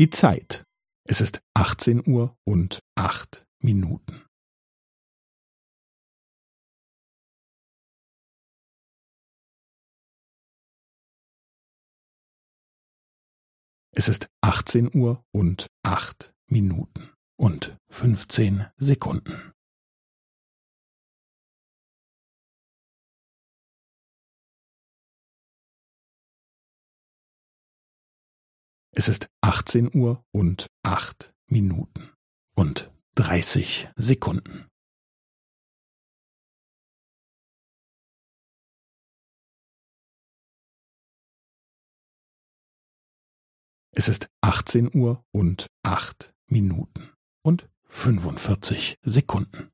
Die Zeit. Es ist 18 Uhr und 8 Minuten. Es ist 18 Uhr und 8 Minuten und 15 Sekunden. Es ist 18 Uhr und 8 Minuten und 30 Sekunden. Es ist 18 Uhr und 8 Minuten und 45 Sekunden.